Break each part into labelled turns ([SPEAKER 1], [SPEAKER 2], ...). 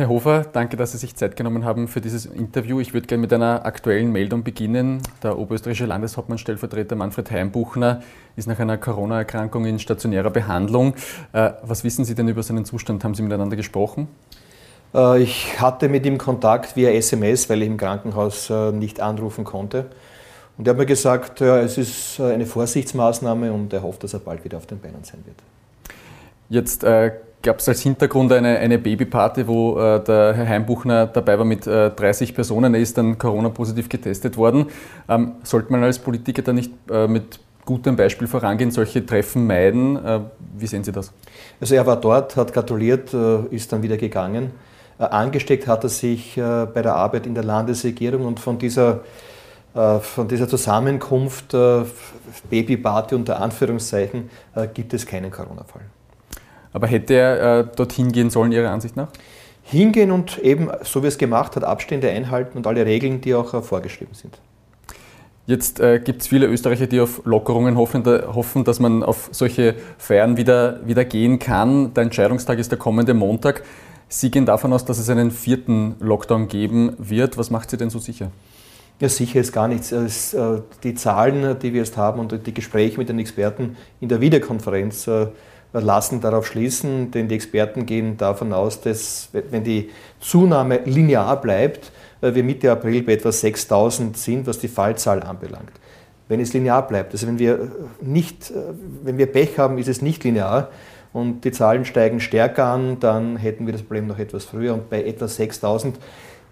[SPEAKER 1] Herr Hofer, danke, dass Sie sich Zeit genommen haben für dieses Interview. Ich würde gerne mit einer aktuellen Meldung beginnen. Der oberösterreichische Landeshauptmannstellvertreter Manfred Heimbuchner ist nach einer Corona-Erkrankung in stationärer Behandlung. Äh, was wissen Sie denn über seinen Zustand? Haben Sie miteinander gesprochen?
[SPEAKER 2] Äh, ich hatte mit ihm Kontakt via SMS, weil ich im Krankenhaus äh, nicht anrufen konnte. Und er hat mir gesagt, es ist eine Vorsichtsmaßnahme und er hofft, dass er bald wieder auf den Beinen sein wird.
[SPEAKER 1] Jetzt äh, gab es als Hintergrund eine, eine Babyparty, wo äh, der Herr Heimbuchner dabei war mit äh, 30 Personen. Er ist dann Corona-positiv getestet worden. Ähm, sollte man als Politiker da nicht äh, mit gutem Beispiel vorangehen, solche Treffen meiden? Äh, wie sehen Sie das?
[SPEAKER 2] Also er war dort, hat gratuliert, äh, ist dann wieder gegangen. Äh, angesteckt hat er sich bei der Arbeit in der Landesregierung und von dieser von dieser Zusammenkunft Babyparty unter Anführungszeichen gibt es keinen Corona-Fall.
[SPEAKER 1] Aber hätte er äh, dorthin gehen sollen, Ihrer Ansicht nach?
[SPEAKER 2] Hingehen und eben, so wie es gemacht hat, Abstände einhalten und alle Regeln, die auch äh, vorgeschrieben sind.
[SPEAKER 1] Jetzt äh, gibt es viele Österreicher, die auf Lockerungen hoffen, da, hoffen, dass man auf solche Feiern wieder, wieder gehen kann. Der Entscheidungstag ist der kommende Montag. Sie gehen davon aus, dass es einen vierten Lockdown geben wird. Was macht Sie denn so sicher?
[SPEAKER 2] Ja, sicher ist gar nichts. Es, äh, die Zahlen, die wir jetzt haben und die Gespräche mit den Experten in der Videokonferenz äh, lassen darauf schließen, denn die Experten gehen davon aus, dass wenn die Zunahme linear bleibt, äh, wir Mitte April bei etwa 6000 sind, was die Fallzahl anbelangt. Wenn es linear bleibt, also wenn wir, nicht, äh, wenn wir Pech haben, ist es nicht linear und die Zahlen steigen stärker an, dann hätten wir das Problem noch etwas früher und bei etwa 6000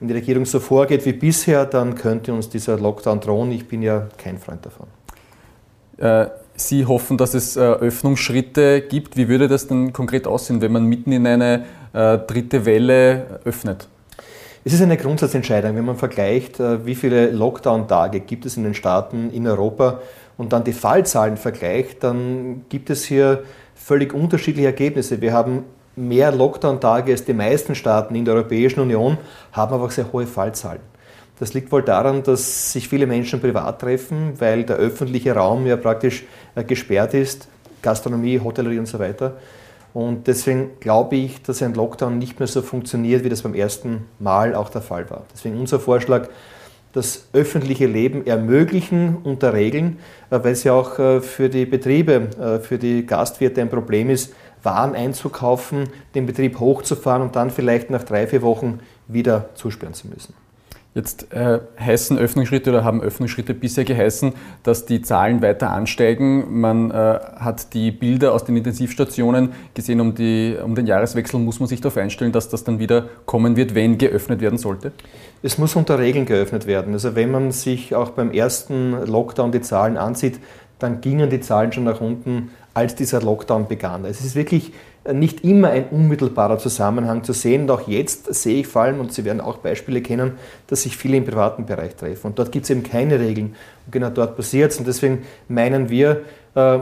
[SPEAKER 2] wenn die Regierung so vorgeht wie bisher, dann könnte uns dieser Lockdown drohen. Ich bin ja kein Freund davon.
[SPEAKER 1] Äh, Sie hoffen, dass es äh, Öffnungsschritte gibt. Wie würde das denn konkret aussehen, wenn man mitten in eine äh, dritte Welle öffnet?
[SPEAKER 2] Es ist eine Grundsatzentscheidung, wenn man vergleicht, wie viele Lockdown-Tage gibt es in den Staaten in Europa und dann die Fallzahlen vergleicht, dann gibt es hier völlig unterschiedliche Ergebnisse. Wir haben mehr Lockdown-Tage als die meisten Staaten in der Europäischen Union, haben aber auch sehr hohe Fallzahlen. Das liegt wohl daran, dass sich viele Menschen privat treffen, weil der öffentliche Raum ja praktisch äh, gesperrt ist, Gastronomie, Hotellerie und so weiter. Und deswegen glaube ich, dass ein Lockdown nicht mehr so funktioniert, wie das beim ersten Mal auch der Fall war. Deswegen unser Vorschlag, das öffentliche Leben ermöglichen unter Regeln, äh, weil es ja auch äh, für die Betriebe, für die Gastwirte ein Problem ist, Waren einzukaufen, den Betrieb hochzufahren und dann vielleicht nach drei, vier Wochen wieder zusperren zu müssen.
[SPEAKER 1] Jetzt äh, heißen Öffnungsschritte oder haben Öffnungsschritte bisher geheißen, dass die Zahlen weiter ansteigen. Man äh, hat die Bilder aus den Intensivstationen gesehen, um, die, um den Jahreswechsel muss man sich darauf einstellen, dass das dann wieder kommen wird, wenn geöffnet werden sollte?
[SPEAKER 2] Es muss unter Regeln geöffnet werden. Also wenn man sich auch beim ersten Lockdown die Zahlen ansieht, dann gingen die Zahlen schon nach unten, als dieser Lockdown begann. Es ist wirklich nicht immer ein unmittelbarer Zusammenhang zu sehen. Und auch jetzt sehe ich vor allem, und Sie werden auch Beispiele kennen, dass sich viele im privaten Bereich treffen. Und dort gibt es eben keine Regeln. Und genau dort passiert es. Und deswegen meinen wir, äh,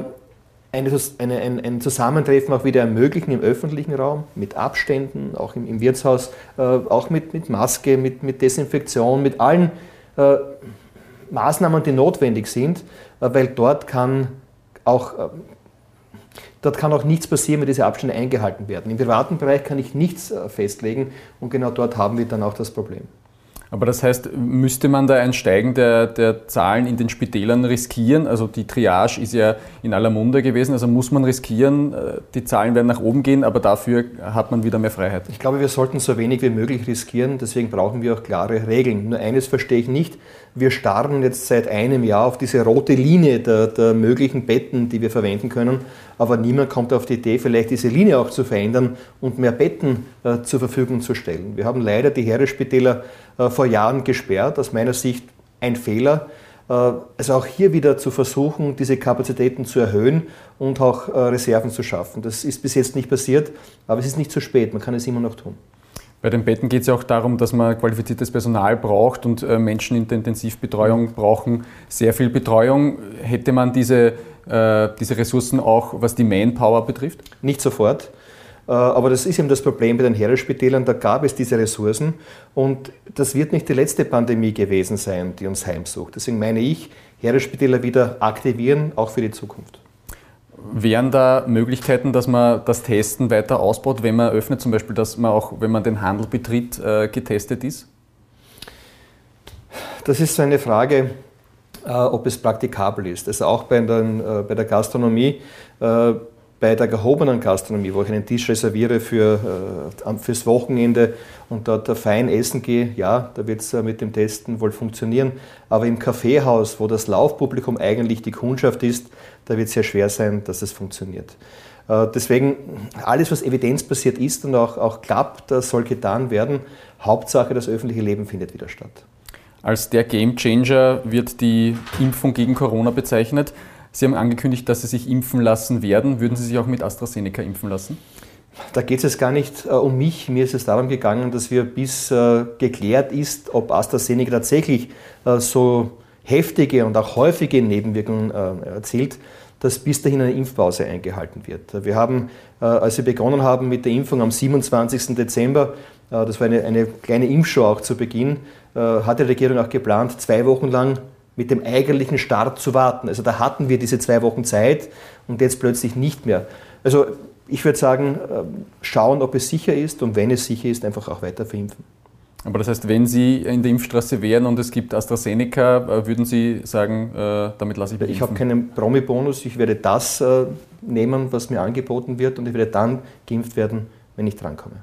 [SPEAKER 2] eine, eine, ein, ein, Zusammentreffen auch wieder ermöglichen im öffentlichen Raum, mit Abständen, auch im, im Wirtshaus, äh, auch mit, mit Maske, mit, mit Desinfektion, mit allen äh, Maßnahmen, die notwendig sind, äh, weil dort kann auch Dort kann auch nichts passieren, wenn diese Abstände eingehalten werden. Im privaten Bereich kann ich nichts äh, festlegen und genau dort haben wir dann auch das Problem.
[SPEAKER 1] Aber das heißt, müsste man da ein Steigen der, der, Zahlen in den Spitälern riskieren? Also die Triage ist ja in aller Munde gewesen, also muss man riskieren, äh, die Zahlen werden nach oben gehen, aber dafür hat man wieder mehr Freiheit.
[SPEAKER 2] Ich glaube, wir sollten so wenig wie möglich riskieren, deswegen brauchen wir auch klare Regeln. Nur eines verstehe ich nicht, wir starren jetzt seit einem Jahr auf diese rote Linie der, der möglichen Betten, die wir verwenden können, aber niemand kommt auf die Idee, vielleicht diese Linie auch zu verändern und mehr Betten äh, zur Verfügung zu stellen. Wir haben leider die Heeresspitäler äh, vor Jahren gesperrt, aus meiner Sicht ein Fehler. Äh, also auch hier wieder zu versuchen, diese Kapazitäten zu erhöhen und auch äh, Reserven zu schaffen. Das ist bis jetzt nicht passiert, aber es ist nicht zu spät, man kann es immer noch tun.
[SPEAKER 1] Bei den Betten geht es ja auch darum, dass man qualifiziertes Personal braucht und äh, Menschen in der Intensivbetreuung brauchen sehr viel Betreuung. Hätte man diese, äh, diese Ressourcen auch, was die Manpower betrifft?
[SPEAKER 2] Nicht sofort. Äh, aber das ist eben das Problem bei den Heeresspitälern, da gab es diese Ressourcen und das wird nicht die letzte Pandemie gewesen sein, die uns heimsucht. Deswegen meine ich, Heeresspitäler wieder aktivieren, auch für die Zukunft.
[SPEAKER 1] Wären da Möglichkeiten, dass man das Testen weiter ausbaut, wenn man öffnet, zum Beispiel, dass man auch, wenn man den Handel betritt, äh, getestet ist?
[SPEAKER 2] Das ist so eine Frage, äh, ob es praktikabel ist. Also auch bei, den, bei der Gastronomie, bei der gehobenen Gastronomie, wo ich einen Tisch reserviere für, fürs Wochenende und dort fein essen gehe, ja, da wird es mit dem Testen wohl funktionieren. Aber im Kaffeehaus, wo das Laufpublikum eigentlich die Kundschaft ist, da wird es sehr schwer sein, dass es funktioniert. Deswegen, alles, was evidenzbasiert ist und auch, auch klappt, das soll getan werden. Hauptsache, das öffentliche Leben findet wieder statt.
[SPEAKER 1] Als der Gamechanger wird die Impfung gegen Corona bezeichnet. Sie haben angekündigt, dass Sie sich impfen lassen werden. Würden Sie sich auch mit AstraZeneca impfen lassen?
[SPEAKER 2] Da geht es jetzt gar nicht äh, um mich. Mir ist es darum gegangen, dass wir bis äh, geklärt ist, ob AstraZeneca tatsächlich äh, so heftige und auch häufige Nebenwirkungen erzielt, dass bis dahin eine Impfpause eingehalten wird. Wir haben, als wir begonnen haben mit der Impfung am 27. Dezember, das war eine, eine kleine Impfshow auch zu Beginn, hat die Regierung auch geplant, zwei Wochen lang mit dem eigentlichen Start zu warten. Also da hatten wir diese zwei Wochen Zeit und jetzt plötzlich nicht mehr. Also ich würde sagen, äh, schauen, ob es sicher ist und wenn es sicher ist, einfach auch weiter verimpfen.
[SPEAKER 1] Aber das heißt, wenn Sie in der Impfstraße wären und es gibt AstraZeneca, würden Sie sagen, damit lasse ich mich
[SPEAKER 2] Ich habe keinen Promi-Bonus, ich werde das nehmen, was mir angeboten wird und ich werde dann geimpft werden, wenn ich drankomme.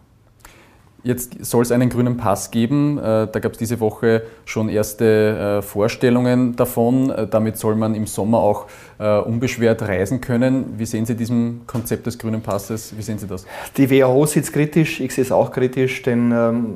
[SPEAKER 1] Jetzt soll es einen grünen Pass geben. Äh, da gab es diese Woche schon erste äh, Vorstellungen davon. Äh, damit soll man im Sommer auch unbeschwert reisen können. Wie sehen Sie diesem Konzept des grünen Passes? Wie sehen Sie das?
[SPEAKER 2] Die WHO sieht es kritisch, ich sehe es auch kritisch, denn ähm,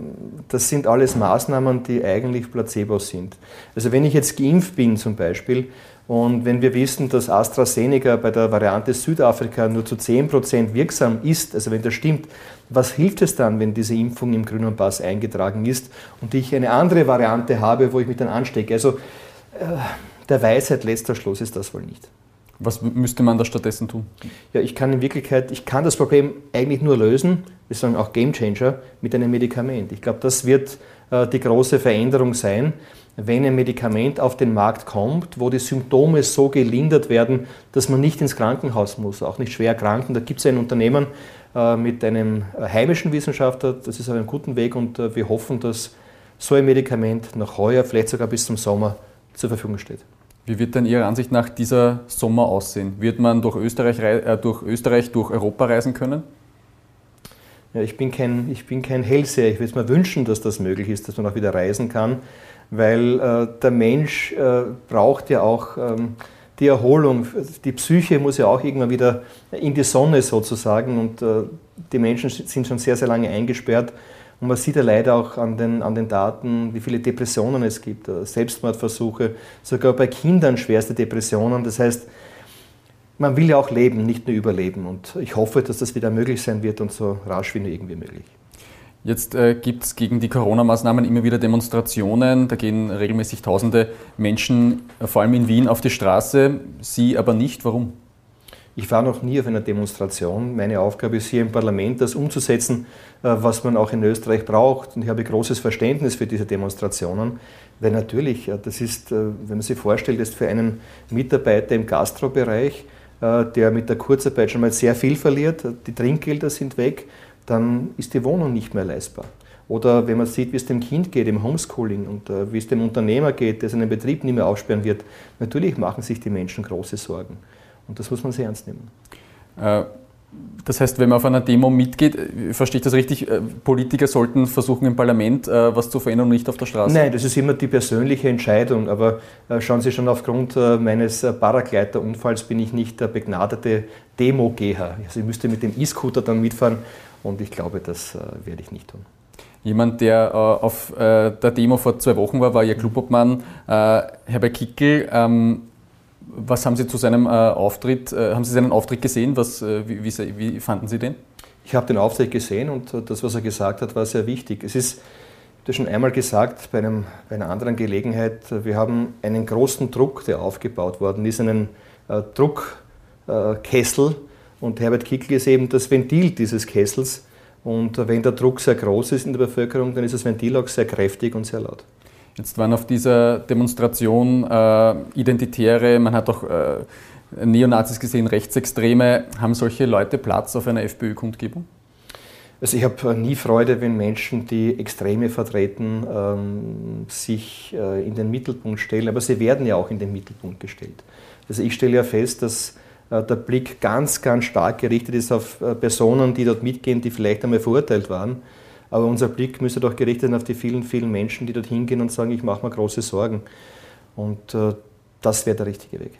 [SPEAKER 2] das sind alles Maßnahmen, die eigentlich Placebo sind. Also wenn ich jetzt geimpft bin zum Beispiel und wenn wir wissen, dass AstraZeneca bei der Variante Südafrika nur zu 10% wirksam ist, also wenn das stimmt, was hilft es dann, wenn diese Impfung im grünen Pass eingetragen ist und ich eine andere Variante habe, wo ich mich dann anstecke? Also äh, der Weisheit letzter Schluss ist das wohl nicht.
[SPEAKER 1] Was müsste man da stattdessen tun?
[SPEAKER 2] Ja, ich kann in Wirklichkeit, ich kann das Problem eigentlich nur lösen, wir sagen auch Game Changer, mit einem Medikament. Ich glaube, das wird äh, die große Veränderung sein wenn ein Medikament auf den Markt kommt, wo die Symptome so gelindert werden, dass man nicht ins Krankenhaus muss, auch nicht schwer erkranken. Da gibt es ein Unternehmen äh, mit einem heimischen Wissenschaftler, das ist auf einem guten Weg und äh, wir hoffen, dass so ein Medikament nach heuer, vielleicht sogar bis zum Sommer zur Verfügung steht.
[SPEAKER 1] Wie wird denn Ihrer Ansicht nach dieser Sommer aussehen? Wird man durch Österreich, äh, durch, Österreich, durch Europa reisen können?
[SPEAKER 2] Ja, ich, bin kein, ich bin kein Hellseher. Ich würde mir wünschen, dass das möglich ist, dass man auch wieder reisen kann weil äh, der Mensch äh, braucht ja auch ähm, die Erholung. Die Psyche muss ja auch irgendwann wieder in die Sonne sozusagen und äh, die Menschen sind schon sehr, sehr lange eingesperrt. Und man sieht ja leider auch an den, an den Daten, wie viele Depressionen es gibt, äh, Selbstmordversuche, sogar bei Kindern schwerste Depressionen. Das heißt, man will ja auch leben, nicht nur überleben. Und ich hoffe, dass das wieder möglich sein wird und so rasch wie nur irgendwie möglich.
[SPEAKER 1] Jetzt äh, gibt es gegen die Corona-Maßnahmen immer wieder Demonstrationen. Da gehen regelmäßig tausende Menschen, äh, vor allem in Wien, auf die Straße. Sie aber nicht. Warum?
[SPEAKER 2] Ich war noch nie auf einer Demonstration. Meine Aufgabe ist hier im Parlament, das umzusetzen, äh, was man auch in Österreich braucht. Und ich habe großes Verständnis für diese Demonstrationen, weil natürlich, äh, das ist, wenn man sich vorstellt, ist für einen Mitarbeiter im Gastrobereich, der mit der Kurzarbeit schon mal sehr viel verliert, die Trinkgelder sind weg, dann ist die Wohnung nicht mehr leistbar. Oder wenn man sieht, wie es dem Kind geht im Homeschooling und äh, wie es dem Unternehmer geht, der seinen Betrieb nicht mehr aufsperren wird, natürlich machen sich die Menschen große Sorgen. Und das muss man sehr ernst nehmen.
[SPEAKER 1] Äh, das heißt, wenn man auf einer Demo mitgeht, äh, verstehe ich das richtig, äh, Politiker sollten versuchen im Parlament äh, was zu verändern und nicht auf der Straße?
[SPEAKER 2] Nein, das ist immer die persönliche Entscheidung. Aber schauen Sie schon, aufgrund meines Paragleiterunfalls bin ich nicht der begnadete Demo-Geher. Also ich müsste mit dem E-Scooter dann mitfahren und ich glaube, das äh, werde ich nicht tun.
[SPEAKER 1] Jemand, der äh, auf äh, der Demo vor zwei Wochen war, war Ihr Clubobmann Herbert Kickel. Ähm, was haben Sie zu seinem Auftritt, haben Sie seinen Auftritt gesehen? Was, wie, wie, wie fanden Sie den?
[SPEAKER 2] Ich habe den Auftritt gesehen und das, was er gesagt hat, war sehr wichtig. Es ist, ich habe schon einmal gesagt, bei, einem, bei, einer anderen Gelegenheit, wir haben einen großen Druck, der aufgebaut worden ist, einen äh, Druckkessel, und Herbert Kickl ist eben das Ventil dieses Kessels. Und wenn der Druck sehr groß ist in der Bevölkerung, dann ist das Ventil auch sehr kräftig und sehr laut.
[SPEAKER 1] Jetzt waren auf dieser Demonstration äh, Identitäre, man hat auch äh, Neonazis gesehen, Rechtsextreme. Haben solche Leute Platz auf einer FPÖ-Kundgebung?
[SPEAKER 2] Also ich habe nie Freude, wenn Menschen, die Extreme vertreten, ähm, sich äh, in den Mittelpunkt stellen, aber sie werden ja auch in den Mittelpunkt gestellt. Also ich stelle ja fest, dass äh, der Blick ganz, ganz stark gerichtet ist auf äh, Personen, die dort mitgehen, die vielleicht einmal verurteilt waren. Aber unser Blick müsste doch gerichtet sein auf die vielen, vielen Menschen, die dort hingehen und sagen, ich mache mir große Sorgen. Und äh, das wäre der richtige Weg.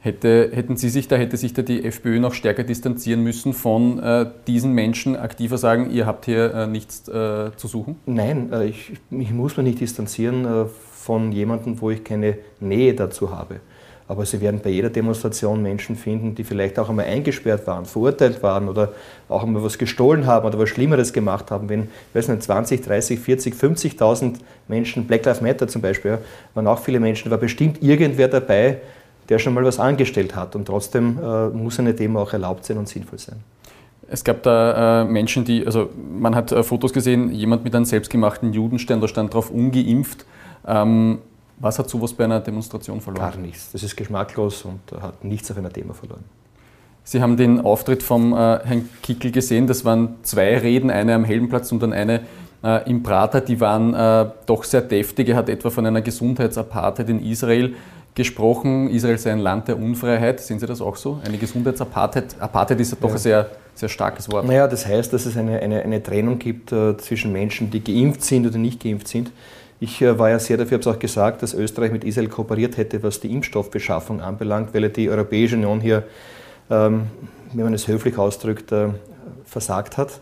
[SPEAKER 1] Hätte, hätten Sie sich da, hätte sich da die FPÖ noch stärker distanzieren müssen von äh, diesen Menschen, aktiver sagen, ihr habt hier äh, nichts äh, zu suchen?
[SPEAKER 2] Nein, äh, ich, ich, muss mich nicht distanzieren äh, von jemandem, wo ich keine Nähe dazu habe. Aber Sie werden bei jeder Demonstration Menschen finden, die vielleicht auch einmal eingesperrt waren, verurteilt waren oder auch einmal was gestohlen haben oder was Schlimmeres gemacht haben. Wenn, ich weiß nicht, 20, 30, 40, 50.000 Menschen, Black Lives Matter zum Beispiel, waren auch viele Menschen, war bestimmt irgendwer dabei, der schon mal was angestellt hat. Und trotzdem äh, muss eine Demo auch erlaubt sein und sinnvoll sein.
[SPEAKER 1] Es gab da äh, Menschen, die, also man hat äh, Fotos gesehen, jemand mit einem selbstgemachten Judenstern, da stand drauf ungeimpft. Ähm, was hat sowas bei einer Demonstration verloren?
[SPEAKER 2] Gar nichts. Das ist geschmacklos und hat nichts auf einer Demo verloren.
[SPEAKER 1] Sie haben den Auftritt vom äh, Herrn Kickel gesehen. Das waren zwei Reden, eine am Heldenplatz und dann eine äh, im Prater. Die waren äh, doch sehr deftig. Er hat etwa von einer Gesundheitsapartheid in Israel gesprochen, Israel sei ein Land der Unfreiheit. Sehen Sie das auch so? Eine Gesundheitsapartheit Apartheid ist ja doch ja. ein sehr, sehr starkes Wort.
[SPEAKER 2] Naja, das heißt, dass es eine, eine, eine Trennung gibt äh, zwischen Menschen, die geimpft sind oder nicht geimpft sind. Ich äh, war ja sehr dafür, habe es auch gesagt, dass Österreich mit Israel kooperiert hätte, was die Impfstoffbeschaffung anbelangt, weil die Europäische Union hier, ähm, wenn man es höflich ausdrückt, äh, versagt hat.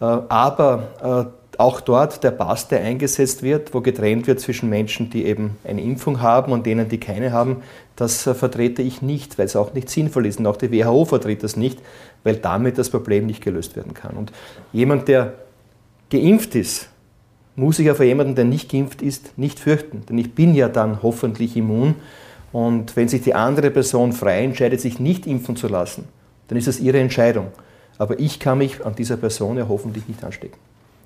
[SPEAKER 2] Äh, aber auch dort der Pass, der eingesetzt wird, wo getrennt wird zwischen Menschen, die eben eine Impfung haben und denen, die keine haben, das vertrete ich nicht, weil es auch nicht sinnvoll ist. Und auch die WHO vertritt das nicht, weil damit das Problem nicht gelöst werden kann. Und jemand, der geimpft ist, muss sich ja vor jemandem, der nicht geimpft ist, nicht fürchten. Denn ich bin ja dann hoffentlich immun. Und wenn sich die andere Person frei entscheidet, sich nicht impfen zu lassen, dann ist das ihre Entscheidung. Aber ich kann mich an dieser Person ja hoffentlich nicht anstecken.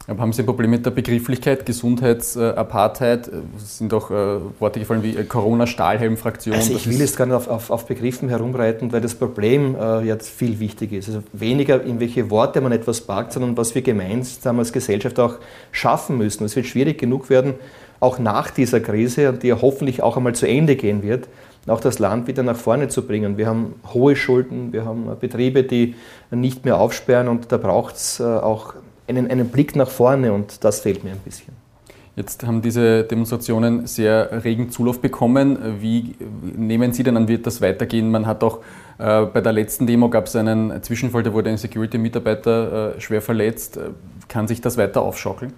[SPEAKER 1] Aber haben Sie ein Problem mit der Begrifflichkeit, Gesundheitsapartheid? Es sind auch äh, Worte gefallen wie äh, Corona-Stahlhelm-Fraktion.
[SPEAKER 2] Also ich will jetzt gar nicht auf, auf, auf, Begriffen herumreiten, weil das Problem äh, jetzt viel wichtiger ist. Also weniger in welche Worte man etwas packt, sondern was wir gemeinsam als Gesellschaft auch schaffen müssen. Es wird schwierig genug werden, auch nach dieser Krise, die ja hoffentlich auch einmal zu Ende gehen wird, auch das Land wieder nach vorne zu bringen. Wir haben hohe Schulden, wir haben Betriebe, die nicht mehr aufsperren und da braucht es äh, auch einen, einen Blick nach vorne und das fehlt mir ein bisschen.
[SPEAKER 1] Jetzt haben diese Demonstrationen sehr regen Zulauf bekommen. Wie nehmen Sie denn an, wird das weitergehen? Man hat auch äh, bei der letzten Demo gab es einen Zwischenfall, da wurde ein Security-Mitarbeiter äh, schwer verletzt. Kann sich das weiter aufschaukeln?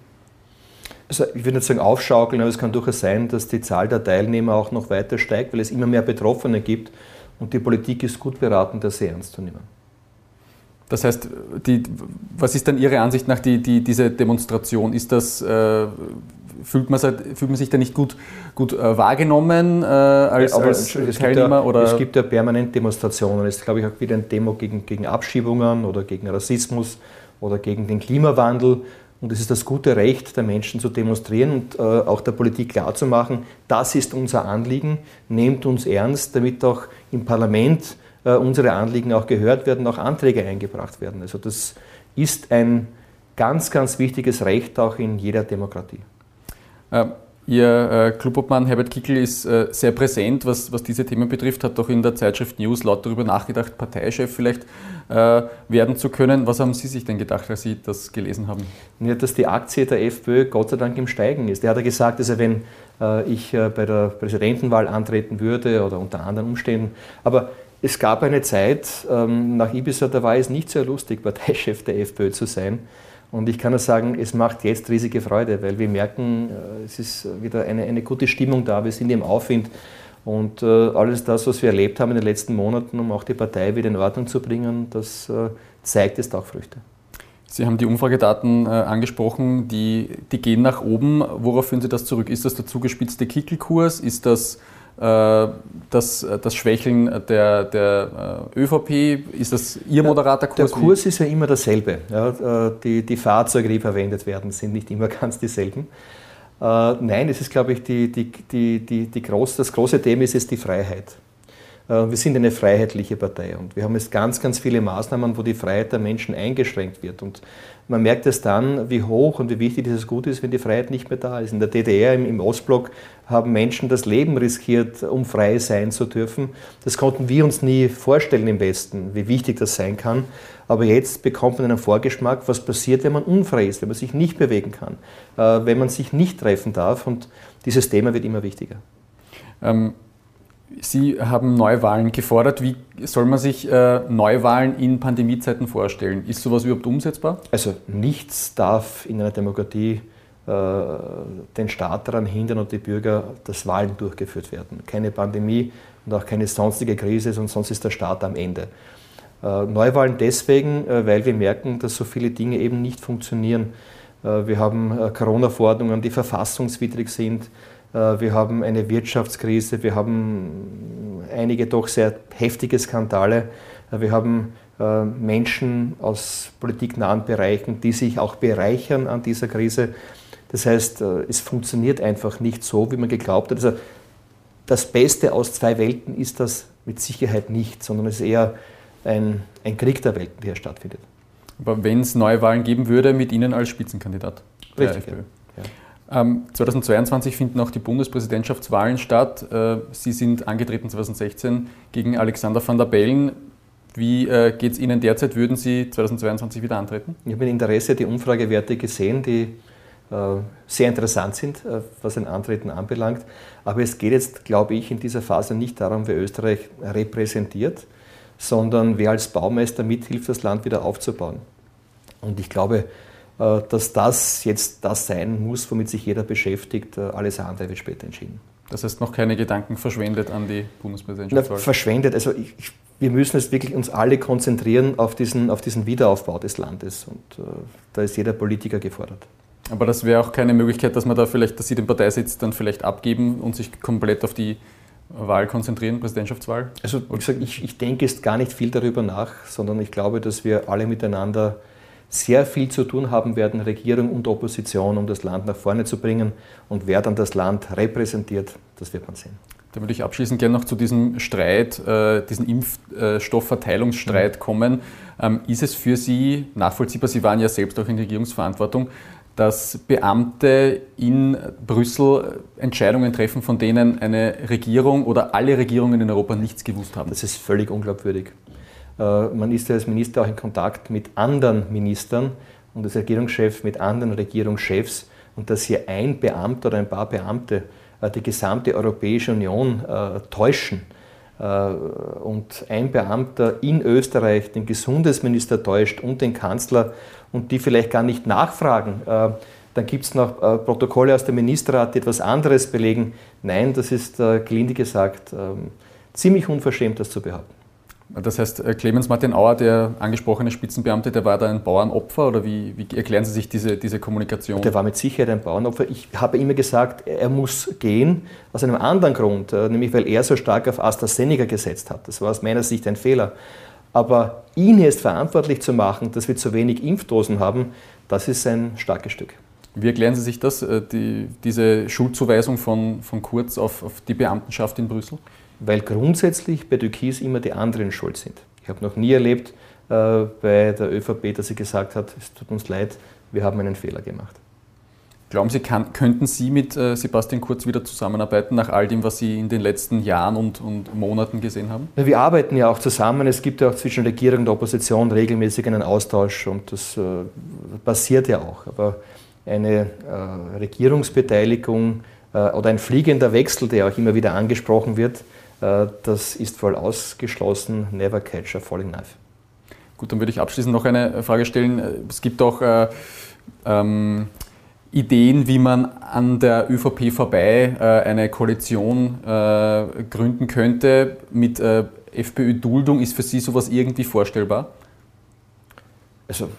[SPEAKER 2] Also ich würde nicht sagen aufschaukeln, aber es kann durchaus sein, dass die Zahl der Teilnehmer auch noch weiter steigt, weil es immer mehr Betroffene gibt und die Politik ist gut beraten, das sehr ernst zu nehmen.
[SPEAKER 1] Das heißt, die, was ist dann Ihre Ansicht nach die, die, diese Demonstration? Ist das, äh, fühlt, man, fühlt man sich da nicht gut, gut äh, wahrgenommen äh, als, ja, als Teilnehmer?
[SPEAKER 2] Ja, oder? Es gibt ja permanent Demonstrationen. Es ist, glaube ich, auch wieder ein Demo gegen, gegen Abschiebungen oder gegen Rassismus oder gegen den Klimawandel. Und es ist das gute Recht der Menschen zu demonstrieren und äh, auch der Politik klarzumachen, das ist unser Anliegen, nehmt uns ernst, damit auch im Parlament äh, unsere Anliegen auch gehört werden, auch Anträge eingebracht werden. Also das ist ein ganz, ganz wichtiges Recht auch in jeder Demokratie.
[SPEAKER 1] Ähm. Ihr äh, Clubobmann Herbert Kickel ist äh, sehr präsent, was, was diese Themen betrifft, hat auch in der Zeitschrift News laut darüber nachgedacht, Parteichef vielleicht äh, werden zu können. Was haben Sie sich denn gedacht, als Sie das gelesen haben?
[SPEAKER 2] Ja, dass die Aktie der FPÖ Gott sei Dank im Steigen ist. Er hat ja gesagt, dass er, wenn äh, ich äh, bei der Präsidentenwahl antreten würde oder unter anderen Umständen, aber es gab eine Zeit ähm, nach Ibiza, da war es nicht sehr lustig, Parteichef der FPÖ zu sein. Und ich kann nur sagen, es macht jetzt riesige Freude, weil wir merken, äh, es ist wieder eine, eine gute Stimmung da, wir sind im Aufwind. Und äh, alles das, was wir erlebt haben in den letzten Monaten, um auch die Partei wieder in Ordnung zu bringen, das äh, zeigt jetzt auch Früchte.
[SPEAKER 1] Sie haben die Umfragedaten äh, angesprochen, die, die gehen nach oben. Worauf führen Sie das zurück? Ist das der zugespitzte Kickelkurs? Ist das das, das Schwächeln der, der äh, ÖVP, ist das Ihr moderater
[SPEAKER 2] Kurs? Der Kurs ist ja immer derselbe. Ja, äh, die, die Fahrzeuge, die verwendet werden, sind nicht immer ganz dieselben. Nein, es ist, glaube ich, die, die, die, die, die groß, das große Thema ist jetzt die Freiheit. Äh, wir sind eine freiheitliche Partei und wir haben jetzt ganz, ganz viele Maßnahmen, wo die Freiheit der Menschen eingeschränkt wird. Und man merkt es dann, wie hoch und wie wichtig dieses Gut ist, wenn die Freiheit nicht mehr da ist. In der DDR, im Ostblock, haben Menschen das Leben riskiert, um frei sein zu dürfen. Das konnten wir uns nie vorstellen im Westen, wie wichtig das sein kann. Aber jetzt bekommt man einen Vorgeschmack, was passiert, wenn man unfrei ist, wenn man sich nicht bewegen kann, äh, wenn man sich nicht treffen darf. Und dieses Thema wird immer wichtiger.
[SPEAKER 1] Ähm Sie haben Neuwahlen gefordert. Wie soll man sich äh, Neuwahlen in Pandemiezeiten vorstellen? Ist sowas überhaupt umsetzbar?
[SPEAKER 2] Also nichts darf in einer Demokratie äh, den Staat daran hindern und die Bürger, dass Wahlen durchgeführt werden. Keine Pandemie und auch keine sonstige Krise, sonst ist der Staat am Ende. Äh, Neuwahlen deswegen, weil wir merken, dass so viele Dinge eben nicht funktionieren. Wir haben Corona-Verordnungen, die verfassungswidrig sind. Äh, wir haben eine Wirtschaftskrise, wir haben einige doch sehr heftige Skandale, äh, wir haben äh, Menschen aus politiknahen Bereichen, die sich auch bereichern an dieser Krise. Das heißt, es funktioniert einfach nicht so, wie man geglaubt hat. Also das Beste aus zwei Welten ist das mit Sicherheit nicht, sondern es ist eher ein, ein Krieg der Welten, der hier stattfindet.
[SPEAKER 1] Aber wenn es Neuwahlen geben würde, mit Ihnen als Spitzenkandidat?
[SPEAKER 2] Richtig. Ja.
[SPEAKER 1] 2022 ähm, finden auch die Bundespräsidentschaftswahlen statt. Äh, Sie sind angetreten 2016 gegen Alexander van der Bellen. Wie äh, geht es Ihnen derzeit? Würden Sie 2022 wieder antreten?
[SPEAKER 2] Ich habe mit Interesse die Umfragewerte gesehen, die äh, sehr interessant sind, was ein Antreten anbelangt. Aber es geht jetzt, glaube ich, in dieser Phase nicht darum, wer Österreich repräsentiert, sondern wer als Baumeister mithilft, das Land wieder aufzubauen. Und ich glaube, dass das jetzt das sein muss, womit sich jeder beschäftigt. Äh, alles andere wird später entschieden.
[SPEAKER 1] Das heißt, noch keine Gedanken verschwendet an die Bundespräsidentschaft?
[SPEAKER 2] verschwendet. Also ich, wir müssen jetzt wirklich uns alle konzentrieren auf diesen, auf diesen Wiederaufbau des Landes. Und äh, da ist jeder Politiker gefordert.
[SPEAKER 1] Aber das wäre auch keine Möglichkeit, dass man da vielleicht, dass Sie den Parteisitz dann vielleicht abgeben und sich komplett auf die Wahl konzentrieren, Präsidentschaftswahl?
[SPEAKER 2] Also wie gesagt, ich, ich denke jetzt gar nicht viel darüber nach, sondern ich glaube, dass wir alle miteinander sehr viel zu tun haben werden, Regierung und Opposition, um das Land nach vorne zu bringen. Und wer dann das Land repräsentiert, das wird man sehen.
[SPEAKER 1] Da würde ich abschließend gerne noch zu diesem Streit, äh, diesen Impfstoffverteilungsstreit mhm. kommen. Ähm, ist es für Sie nachvollziehbar, Sie waren ja selbst auch in Regierungsverantwortung, dass Beamte in Brüssel Entscheidungen treffen, von denen eine Regierung oder alle Regierungen in Europa nichts gewusst haben?
[SPEAKER 2] Das ist völlig unglaubwürdig. Äh, man ist ja als Minister auch in Kontakt mit anderen Ministern und als Regierungschef mit anderen Regierungschefs und dass hier ein Beamter oder ein paar Beamte äh, die gesamte Europäische Union äh, täuschen und ein Beamter in Österreich den Gesundheitsminister täuscht und den Kanzler und die vielleicht gar nicht nachfragen, dann gibt es noch Protokolle aus dem Ministerrat, die etwas anderes belegen. Nein, das ist, gelinde gesagt, ähm, ziemlich unverschämt, das zu behaupten.
[SPEAKER 1] Das heißt, äh, Clemens Martin Auer, der angesprochene Spitzenbeamte, der war da ein Bauernopfer oder wie, wie, erklären Sie sich diese, diese Kommunikation?
[SPEAKER 2] Der war mit Sicherheit ein Bauernopfer. Ich habe immer gesagt, er muss gehen aus einem anderen Grund, äh, nämlich weil er so stark auf AstraZeneca gesetzt hat. Das war aus meiner Sicht ein Fehler. Aber ihn jetzt verantwortlich zu machen, dass wir zu wenig Impfdosen haben, das ist ein starkes Stück.
[SPEAKER 1] Wie erklären Sie sich das, äh, die, diese Schuldzuweisung von, von Kurz auf, auf die Beamtenschaft in Brüssel?
[SPEAKER 2] Weil grundsätzlich bei Türkis immer die anderen schuld sind. Ich habe noch nie erlebt äh, bei der ÖVP, dass sie gesagt hat, es tut uns leid, wir haben einen Fehler gemacht.
[SPEAKER 1] Glauben Sie, kann, könnten Sie mit äh, Sebastian Kurz wieder zusammenarbeiten, nach all dem, was Sie in den letzten Jahren und, und Monaten gesehen haben?
[SPEAKER 2] Ja, wir arbeiten ja auch zusammen. Es gibt ja auch zwischen Regierung und Opposition regelmäßig einen Austausch und das äh, passiert ja auch. Aber eine äh, Regierungsbeteiligung äh, oder ein fliegender Wechsel, der auch immer wieder angesprochen wird, das ist voll ausgeschlossen. Never catch a falling knife.
[SPEAKER 1] Gut, dann würde ich abschließend noch eine Frage stellen. Es gibt auch äh, ähm, Ideen, wie man an der ÖVP vorbei äh, eine Koalition äh, gründen könnte mit äh, FPÖ-Duldung. Ist für Sie sowas irgendwie vorstellbar?
[SPEAKER 2] Also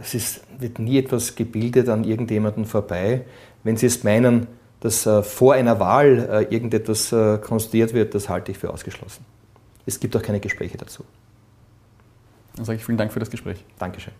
[SPEAKER 2] es ist, wird nie etwas gebildet an irgendjemanden vorbei. Wenn Sie es meinen, dass äh, vor einer Wahl äh, irgendetwas äh, konstruiert wird, das halte ich für ausgeschlossen. Es gibt auch keine Gespräche dazu.
[SPEAKER 1] Dann sage ich vielen Dank für das Gespräch.
[SPEAKER 2] Dankeschön.